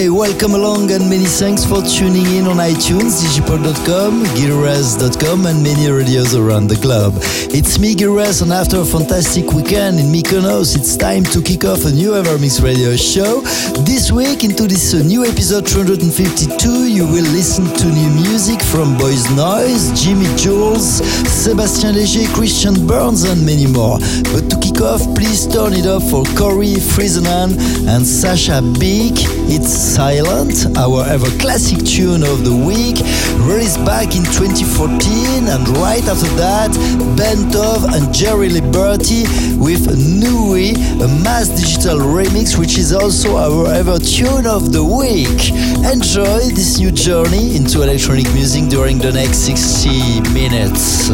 Hi, welcome along and many thanks for tuning in on iTunes, digipod.com, gileras.com and many radios around the globe. It's me, Gilres, and after a fantastic weekend in Mykonos, it's time to kick off a new Evermix radio show. This week, into this uh, new episode 252, you will listen to new music from Boys Noize, Jimi Jules, Sébastien Léger, Christian Burns, and many more. But to kick please turn it up for Corey Friesman and Sasha Beek. It's Silent, our ever classic tune of the week, released back in 2014, and right after that, Ben Tov and Jerry Liberty with Nui, a mass digital remix, which is also our ever tune of the week. Enjoy this new journey into electronic music during the next 60 minutes.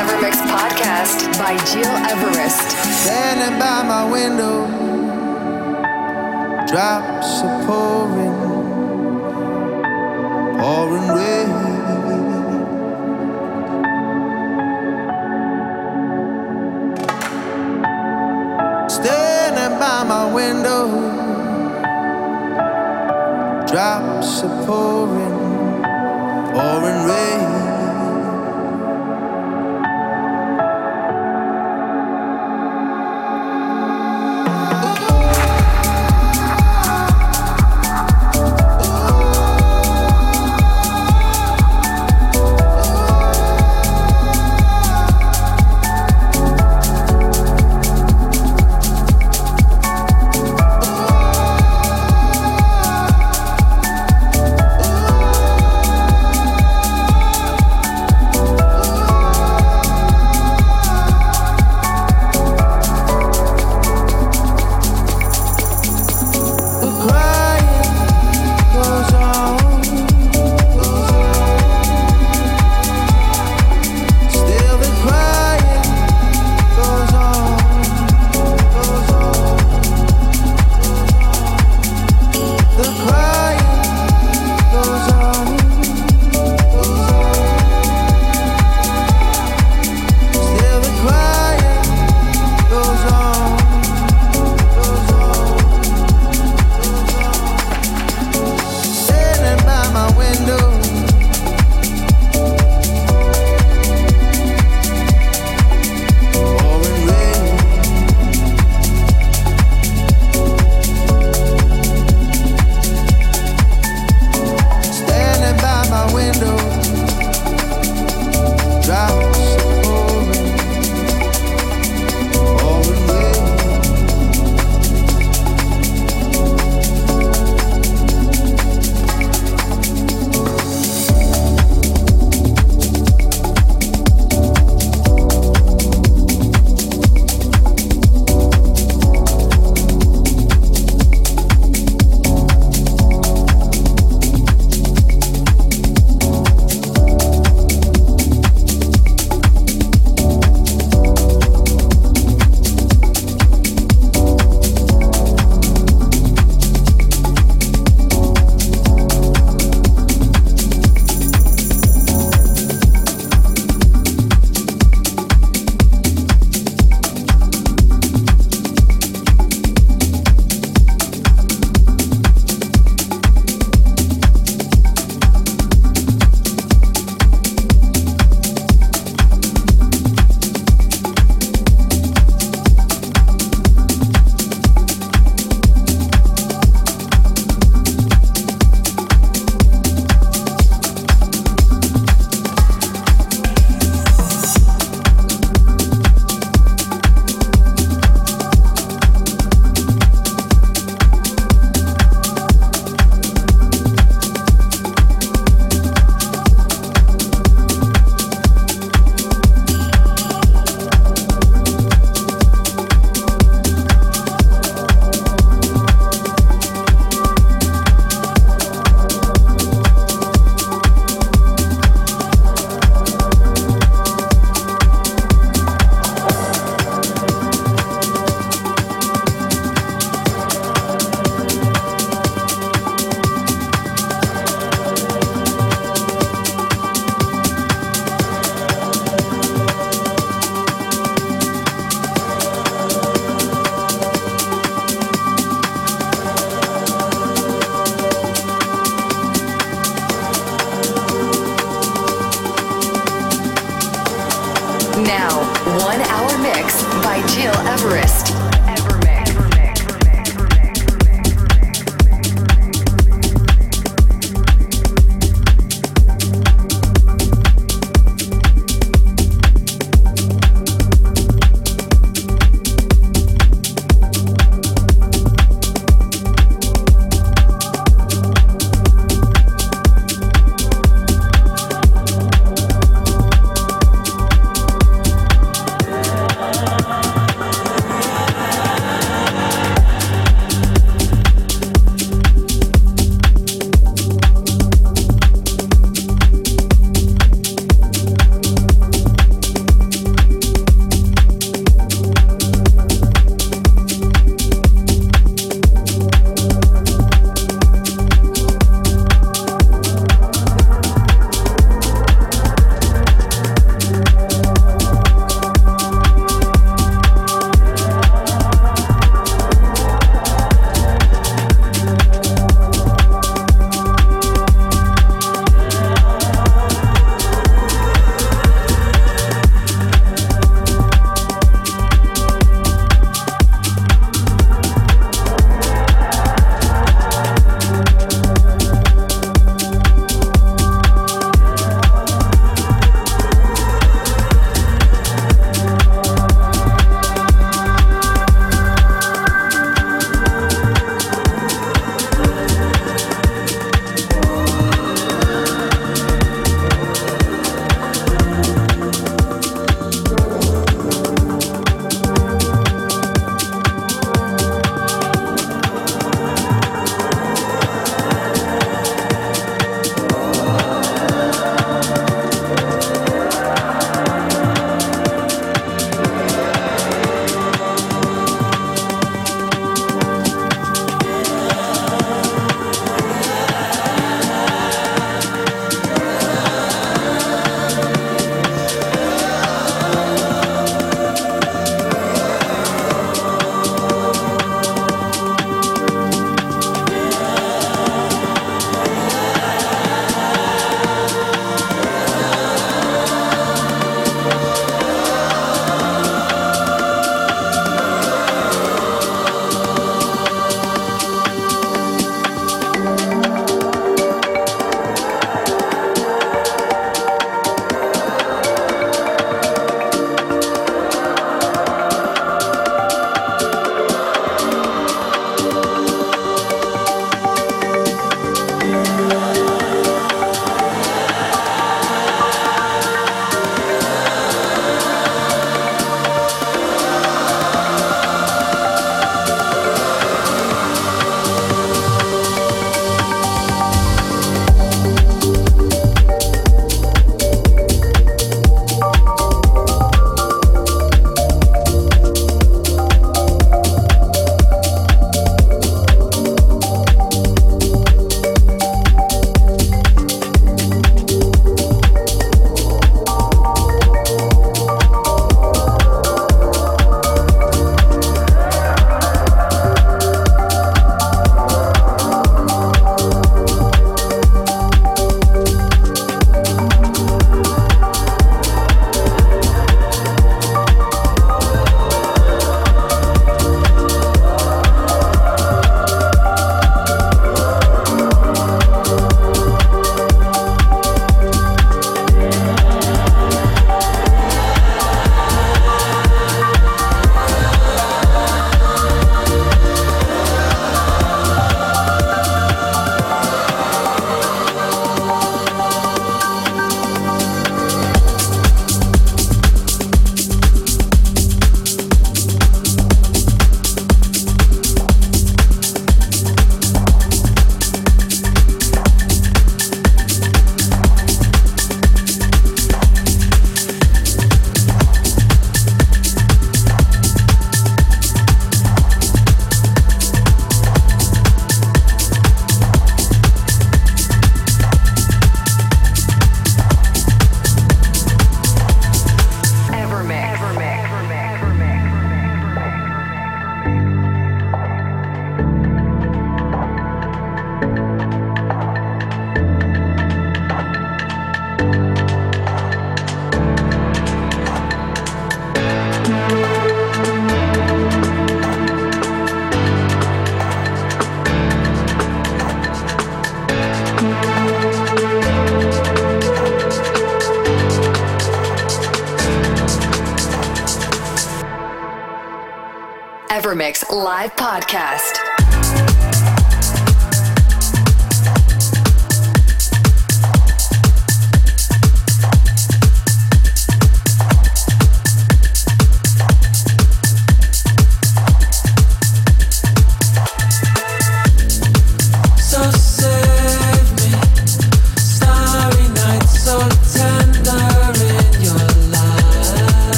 Evermix podcast by Gil Everest. Standing by my window, drops are pouring, pouring rain. Standing by my window, drops are pouring.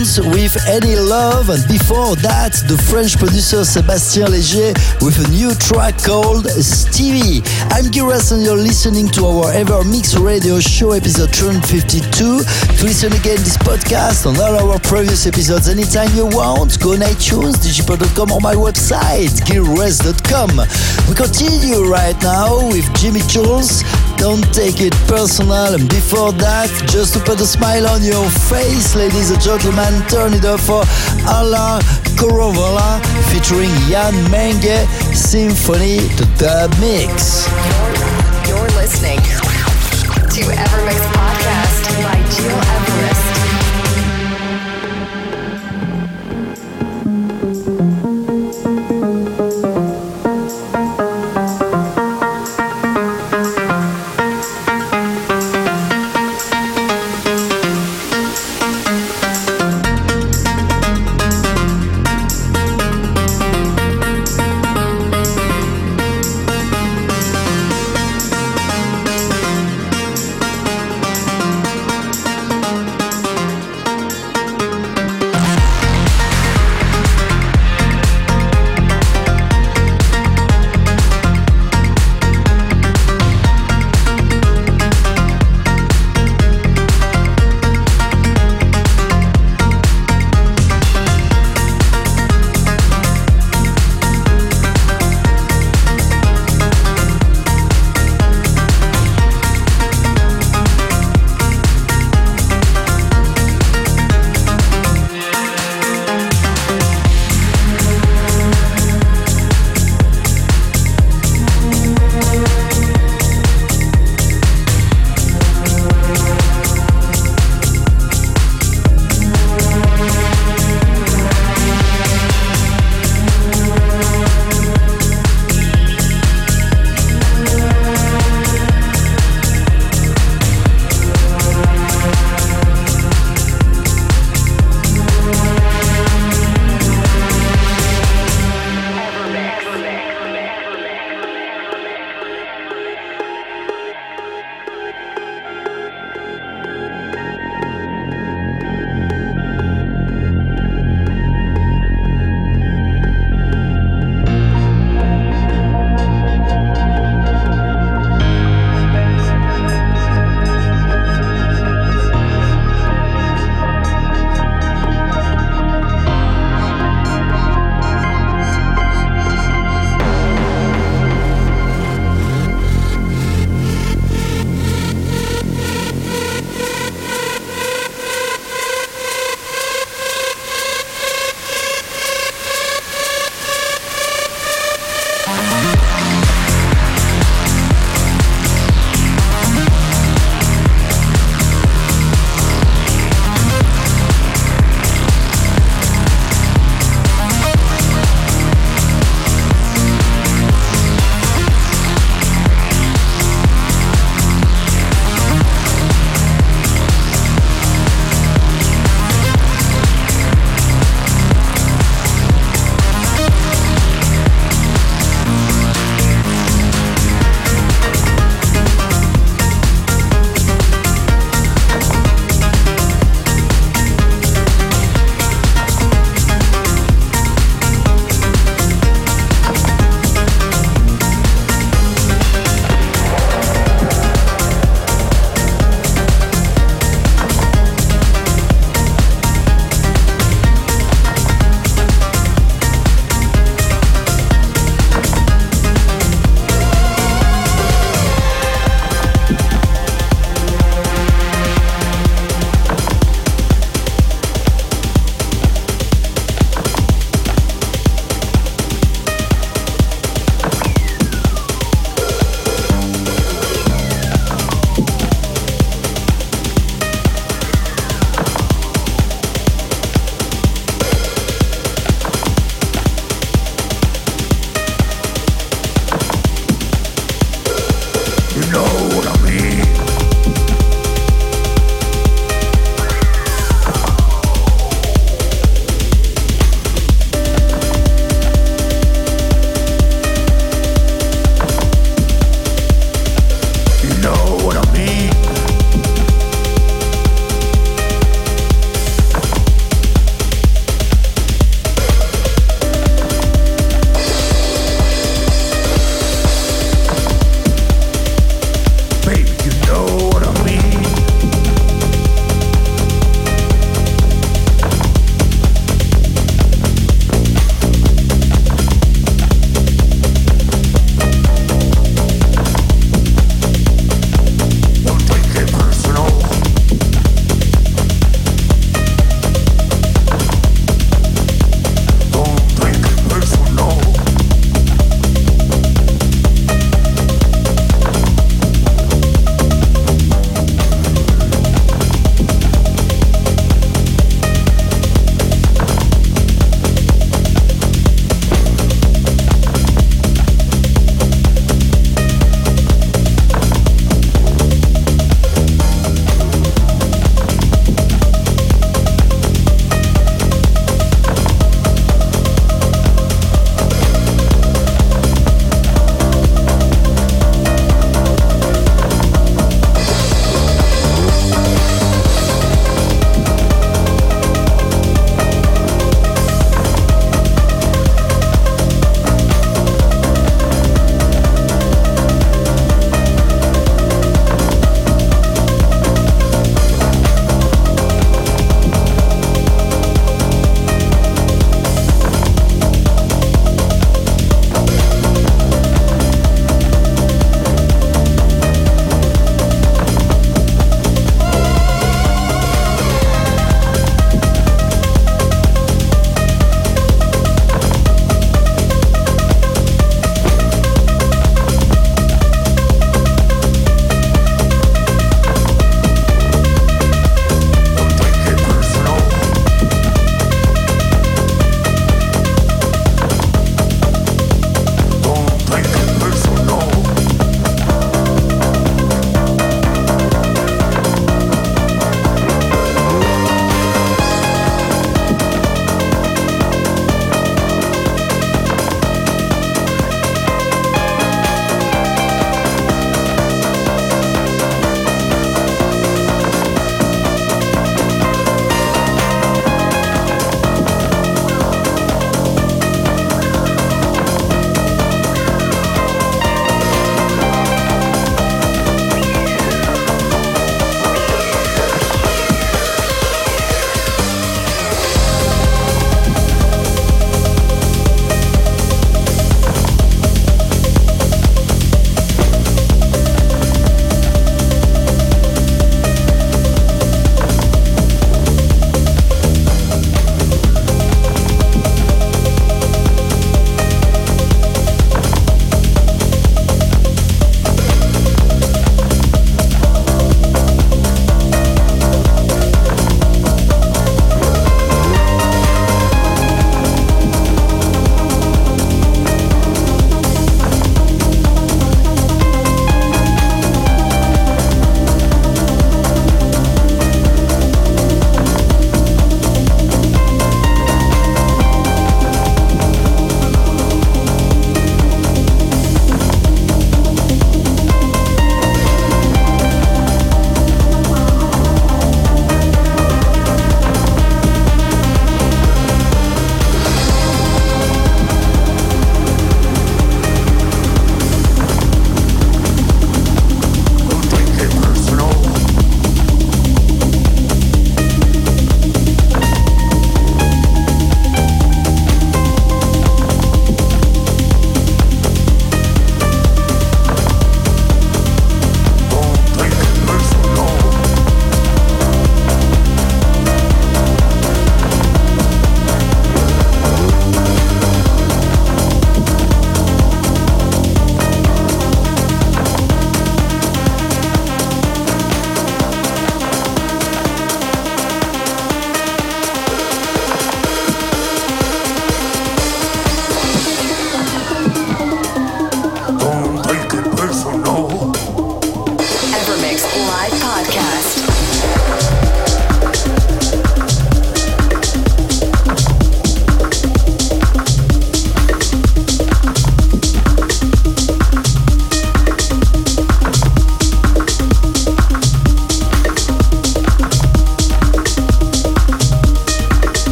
With Any Love, and before that, the French producer Sébastien Léger with a new track called Stevie. I'm Giras, and you're listening to our Ever Mix Radio Show episode 252. To listen again this podcast and all our previous episodes anytime you want, go on iTunes, digipod.com or my website, giras.com. We continue right now with Jimi Jules don't take it personal. And before that, just to put a smile on your face, ladies and gentlemen, turn it up for Alain Korovala featuring Jan Menge Symphony to Dub Mix.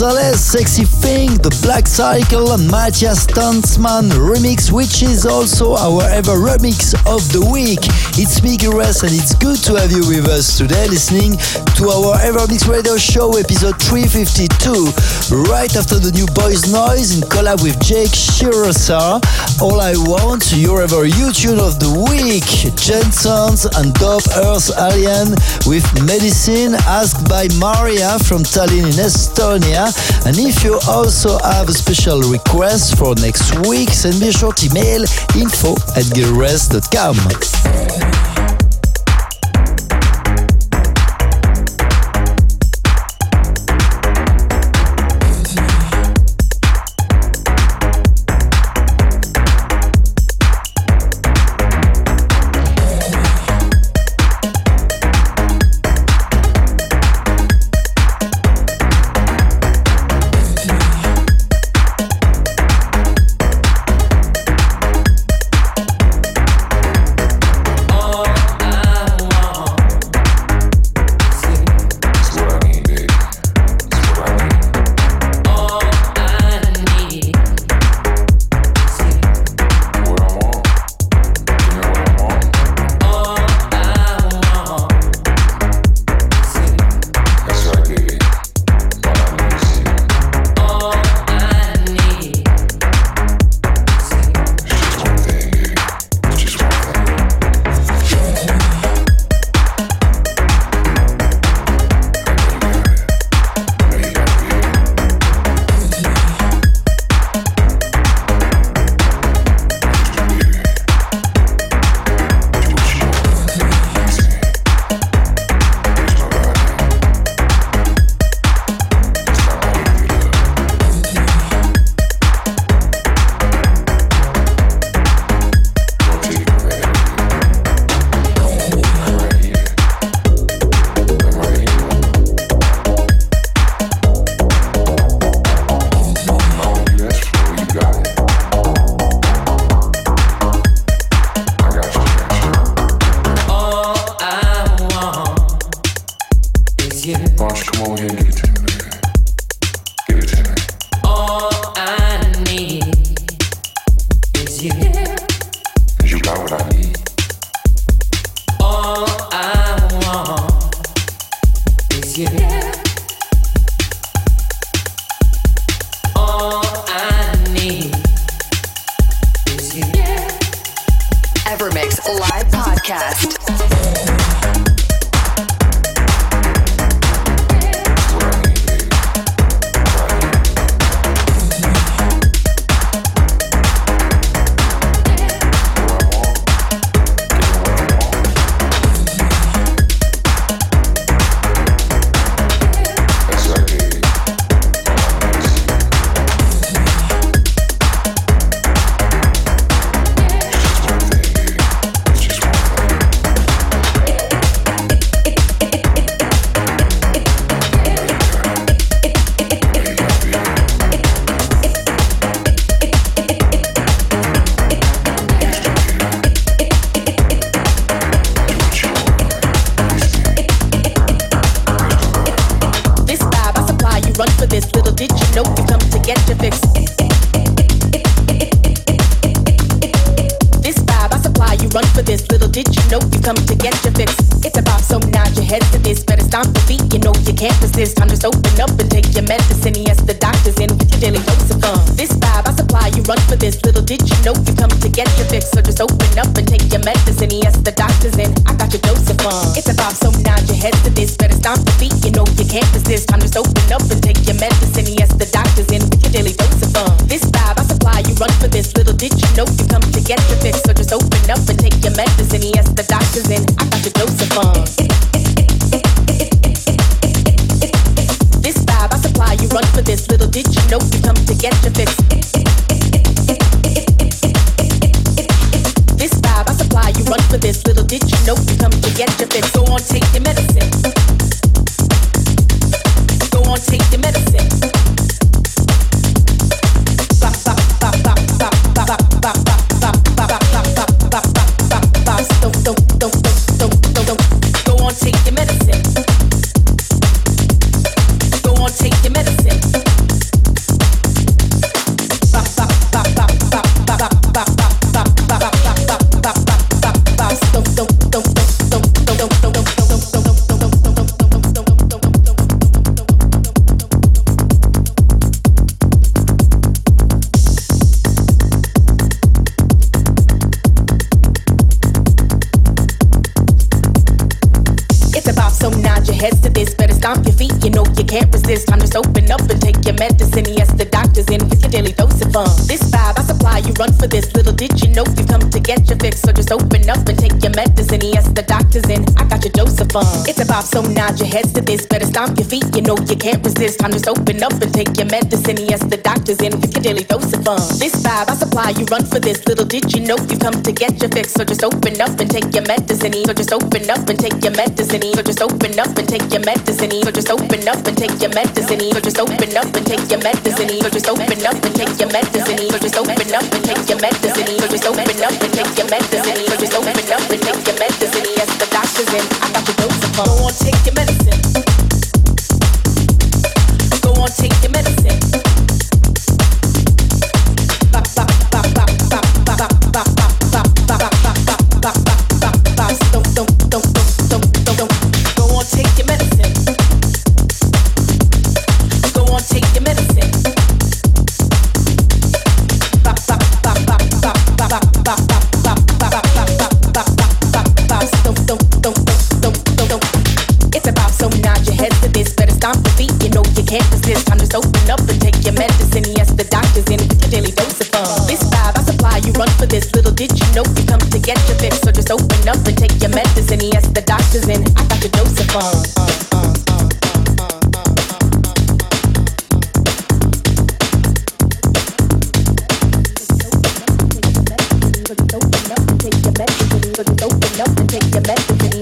Gonzalez, Sexy The Black Cycle, and Matthias Tanzmann remix, which is also our ever remix of the week. It's me, Gires, and it's good to have you with us today listening to our EverMix Radio Show episode 352. Right after the new Boys Noize in collab with Jake Shears, All I Want, your ever YouTube of the week, Jensons and Dope Earth Alien with Medicine, asked by Maria from Tallinn in Estonia. And if you also have a special request for next week, send me a short email info at gileverest.com. pop. So nod your heads to this. Better stomp your feet. You know you can't resist. Time just open up and take your medicine. Yes, the doctor's in daily dose of fun. This vibe I supply, you run for this. Little did you know you come to get your fix. So just open up and take your medicine. So just open up and take your medicine. So just open up and take your medicine. So just open up and take your medicine. So just open up and take your medicine. So just open up and take your medicine. So just open up and take your medicine. So just open up and take your medicine. So just open up and take your medicine. Yes, the doctor's in. I got your dose of fun. Go on, take your medicine. Go on, take your medicine.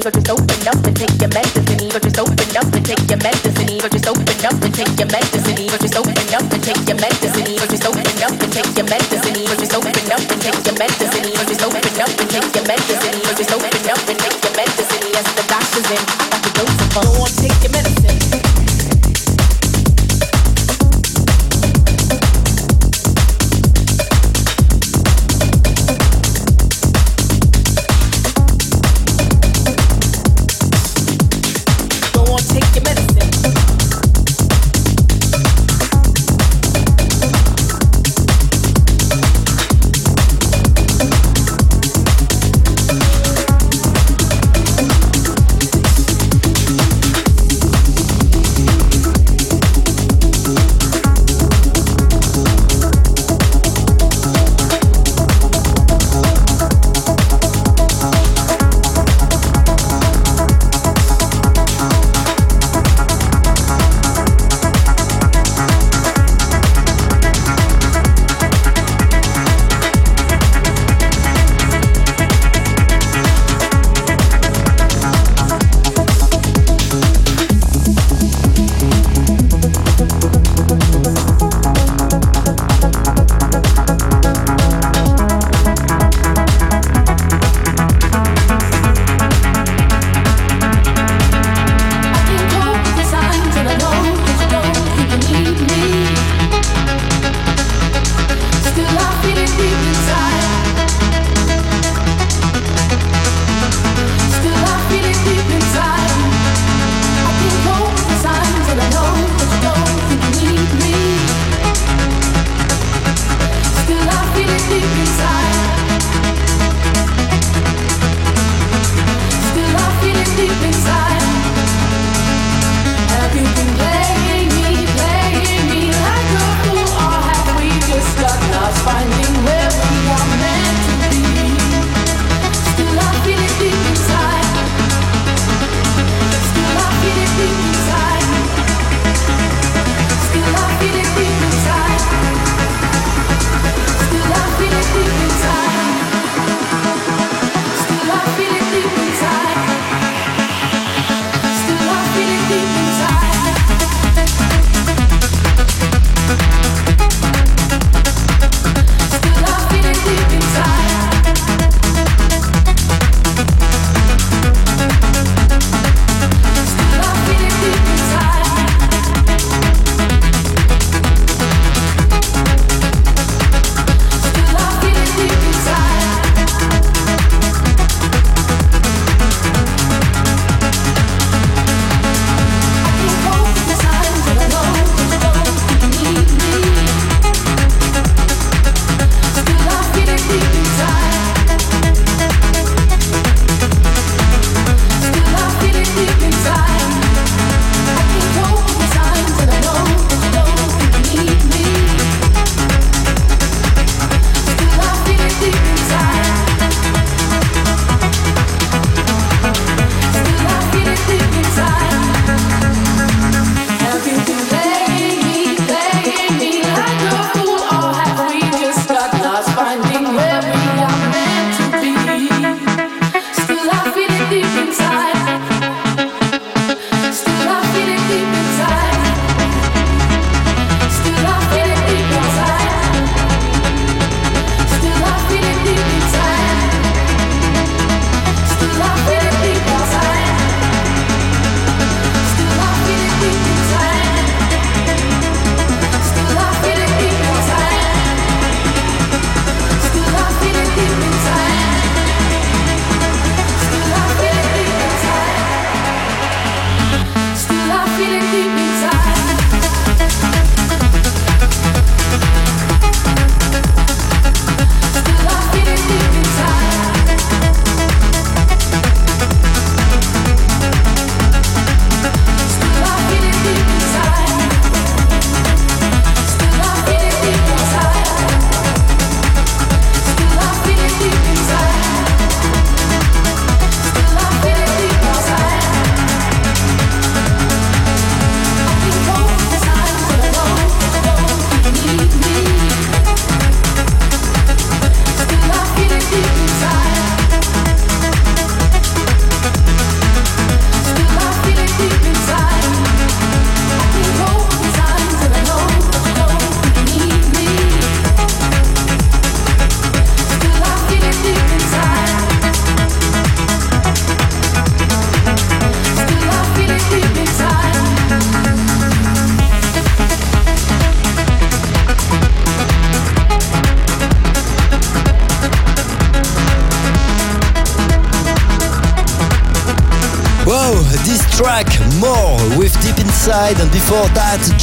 but just open up and take your medicine. But just open up and take your medicine. But just open up and take your medicine. But just open up and take your medicine. But just open up and take your medicine. But just open up and take your medicine. But just open up and take your medicine. But just open up and take your medicine. Yes, the doctor's in. Got the dose of fun. Don't take your medicine.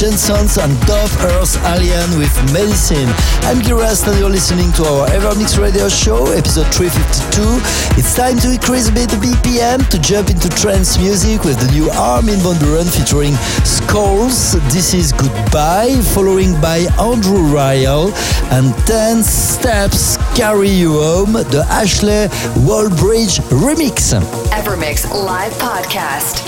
Jensons and Dope Earth Alien with Medicine. I'm Giras, and you're listening to our Evermix Radio Show, episode 352. It's time to increase a bit the BPM to jump into trance music with the new Armin van Buuren featuring Skulls. This is Goodbye, following by Andrew Rayel and 10 Steps Carry You Home, the Ashley Wallbridge remix. Evermix Live Podcast.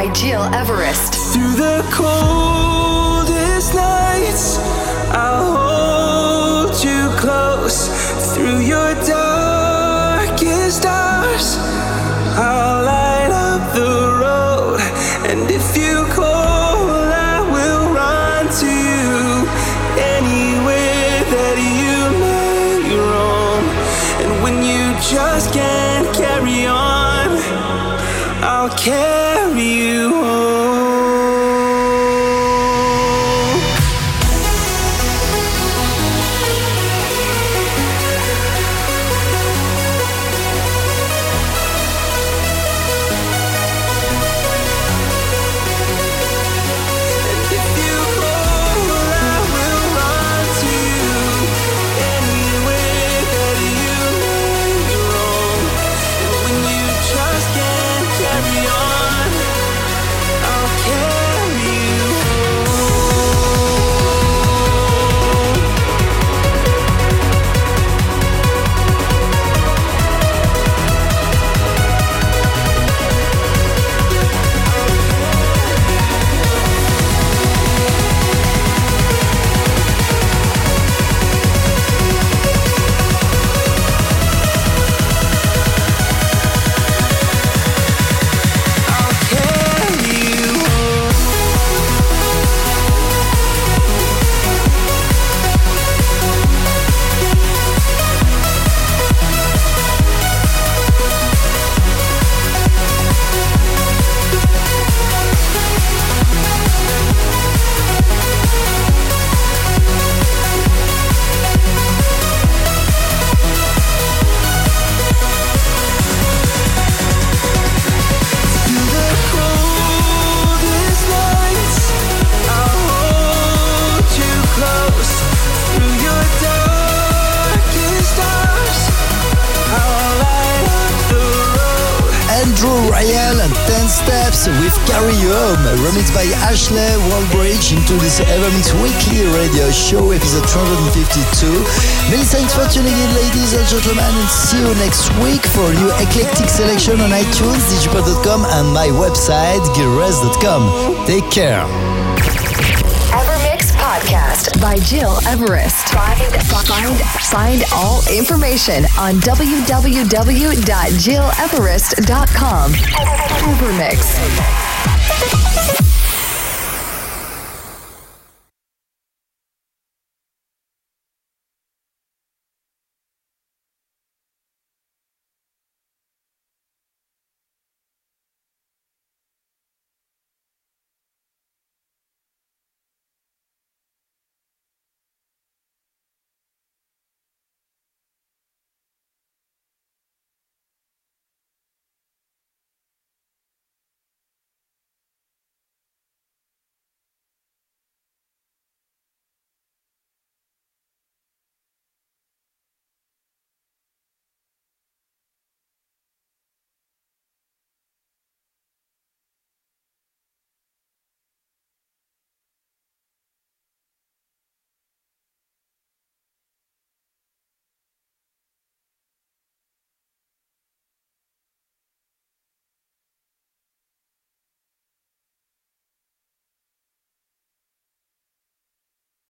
By Gil Everest. Through the coldest Carry You Home, remixed by Ashley Wallbridge into this EverMix Weekly Radio Show, episode 252. Many thanks for tuning in, ladies and gentlemen, and see you next week for new eclectic selection on iTunes, digipod.com, and my website, gilres.com. Take care. EverMix Podcast by Gil Everest. Find, find, find all information on www.gileverest.com. EverMix. Thank you.